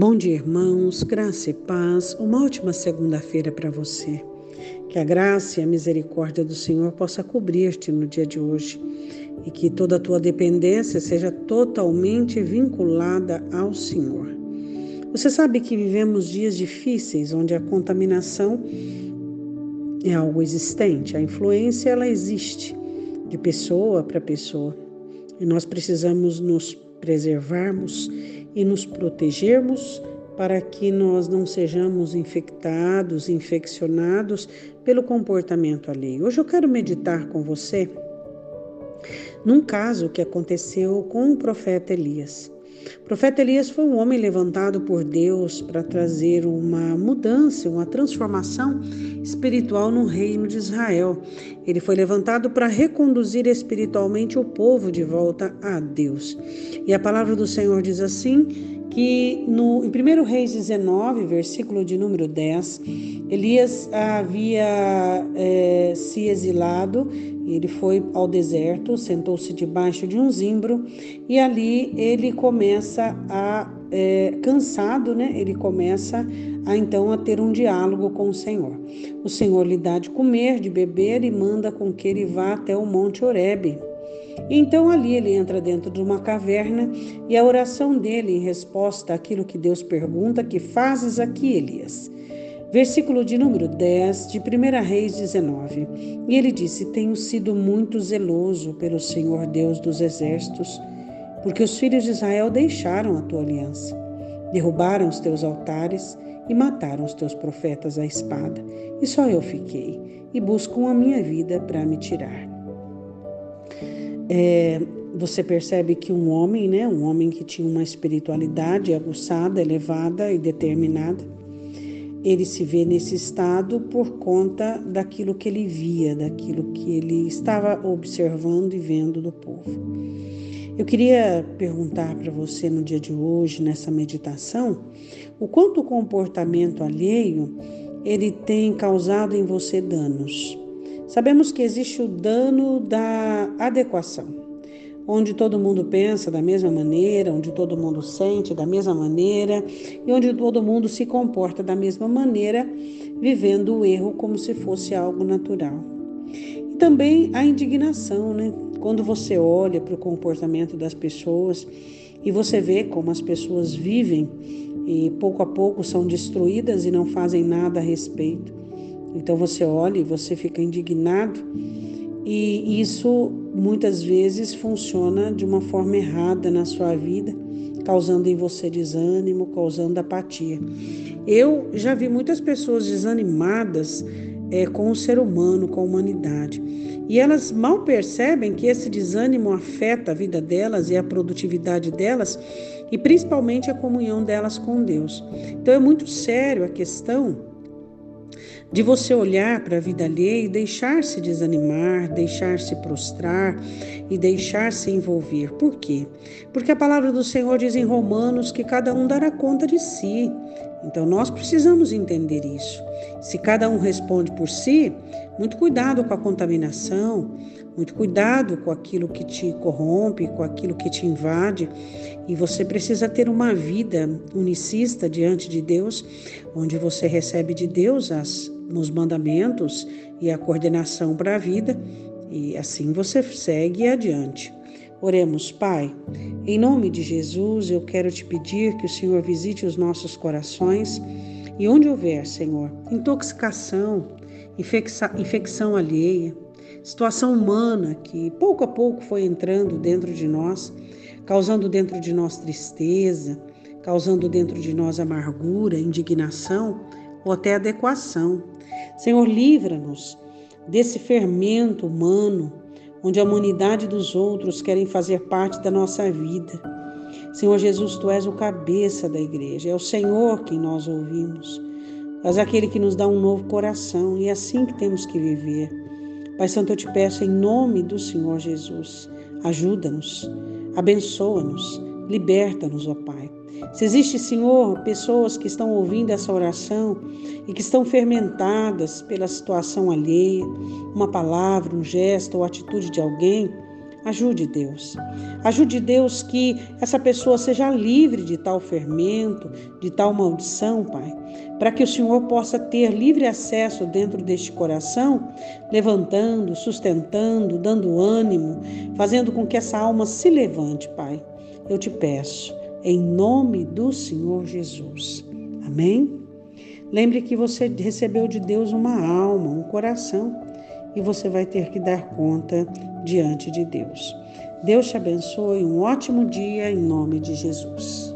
Bom dia, irmãos, graça e paz. Uma ótima segunda-feira para você. Que a graça e a misericórdia do Senhor possa cobrir-te no dia de hoje e que toda a tua dependência seja totalmente vinculada ao Senhor. Você sabe que vivemos dias difíceis onde a contaminação é algo existente, a influência ela existe de pessoa para pessoa e nós precisamos nos preservarmos e nos protegermos para que nós não sejamos infectados, infeccionados pelo comportamento alheio. Hoje eu quero meditar com você num caso que aconteceu com o profeta Elias. O profeta Elias foi um homem levantado por Deus para trazer uma mudança, uma transformação espiritual no reino de Israel. Ele foi levantado para reconduzir espiritualmente o povo de volta a Deus. E a palavra do Senhor diz assim: que no, em 1 Reis 19, versículo de número 10, Elias havia é, se exilado, ele foi ao deserto, sentou-se debaixo de um zimbro e ali ele começa a, é, cansado, né? Ele começa a então a ter um diálogo com o Senhor. O Senhor lhe dá de comer, de beber e manda com que ele vá até o Monte Horebe então ali ele entra dentro de uma caverna e a oração dele em resposta àquilo que Deus pergunta, que fazes aqui, Elias? Versículo de número 10 de 1 Reis 19. E ele disse: Tenho sido muito zeloso pelo Senhor Deus dos exércitos, porque os filhos de Israel deixaram a tua aliança, derrubaram os teus altares e mataram os teus profetas à espada. E só eu fiquei, e buscam a minha vida para me tirar é, você percebe que um homem, né, um homem que tinha uma espiritualidade aguçada, elevada e determinada, ele se vê nesse estado por conta daquilo que ele via, daquilo que ele estava observando e vendo do povo. Eu queria perguntar para você no dia de hoje, nessa meditação, o quanto o comportamento alheio ele tem causado em você danos. Sabemos que existe o dano da adequação, onde todo mundo pensa da mesma maneira, onde todo mundo sente da mesma maneira e onde todo mundo se comporta da mesma maneira, vivendo o erro como se fosse algo natural. E também a indignação, né? Quando você olha para o comportamento das pessoas e você vê como as pessoas vivem e pouco a pouco são destruídas e não fazem nada a respeito. Então você olha e você fica indignado, e isso muitas vezes funciona de uma forma errada na sua vida, causando em você desânimo, causando apatia. Eu já vi muitas pessoas desanimadas é, com o ser humano, com a humanidade. E elas mal percebem que esse desânimo afeta a vida delas e a produtividade delas, e principalmente a comunhão delas com Deus. Então é muito sério a questão de você olhar para a vida alheia e deixar-se desanimar, deixar-se prostrar e deixar-se envolver. Por quê? Porque a palavra do Senhor diz em Romanos que cada um dará conta de si. Então nós precisamos entender isso. Se cada um responde por si, muito cuidado com a contaminação, muito cuidado com aquilo que te corrompe, com aquilo que te invade. E você precisa ter uma vida unicista diante de Deus, onde você recebe de Deus as nos mandamentos e a coordenação para a vida, e assim você segue adiante. Oremos, Pai. Em nome de Jesus, eu quero te pedir que o Senhor visite os nossos corações e onde houver, Senhor, intoxicação, infecção, infecção alheia, situação humana que pouco a pouco foi entrando dentro de nós, causando dentro de nós tristeza, causando dentro de nós amargura, indignação ou até adequação. Senhor, livra-nos desse fermento humano, onde a humanidade dos outros querem fazer parte da nossa vida. Senhor Jesus, tu és o cabeça da igreja, é o Senhor quem nós ouvimos. És aquele que nos dá um novo coração e é assim que temos que viver. Pai Santo, eu te peço em nome do Senhor Jesus, ajuda-nos, abençoa-nos, liberta-nos, ó Pai. Se existe, Senhor, pessoas que estão ouvindo essa oração e que estão fermentadas pela situação alheia, uma palavra, um gesto ou atitude de alguém, Ajude Deus. Ajude Deus que essa pessoa seja livre de tal fermento, de tal maldição, Pai, para que o Senhor possa ter livre acesso dentro deste coração, levantando, sustentando, dando ânimo, fazendo com que essa alma se levante, Pai. Eu te peço, em nome do Senhor Jesus. Amém? Lembre que você recebeu de Deus uma alma, um coração, e você vai ter que dar conta diante de Deus. Deus te abençoe, um ótimo dia em nome de Jesus.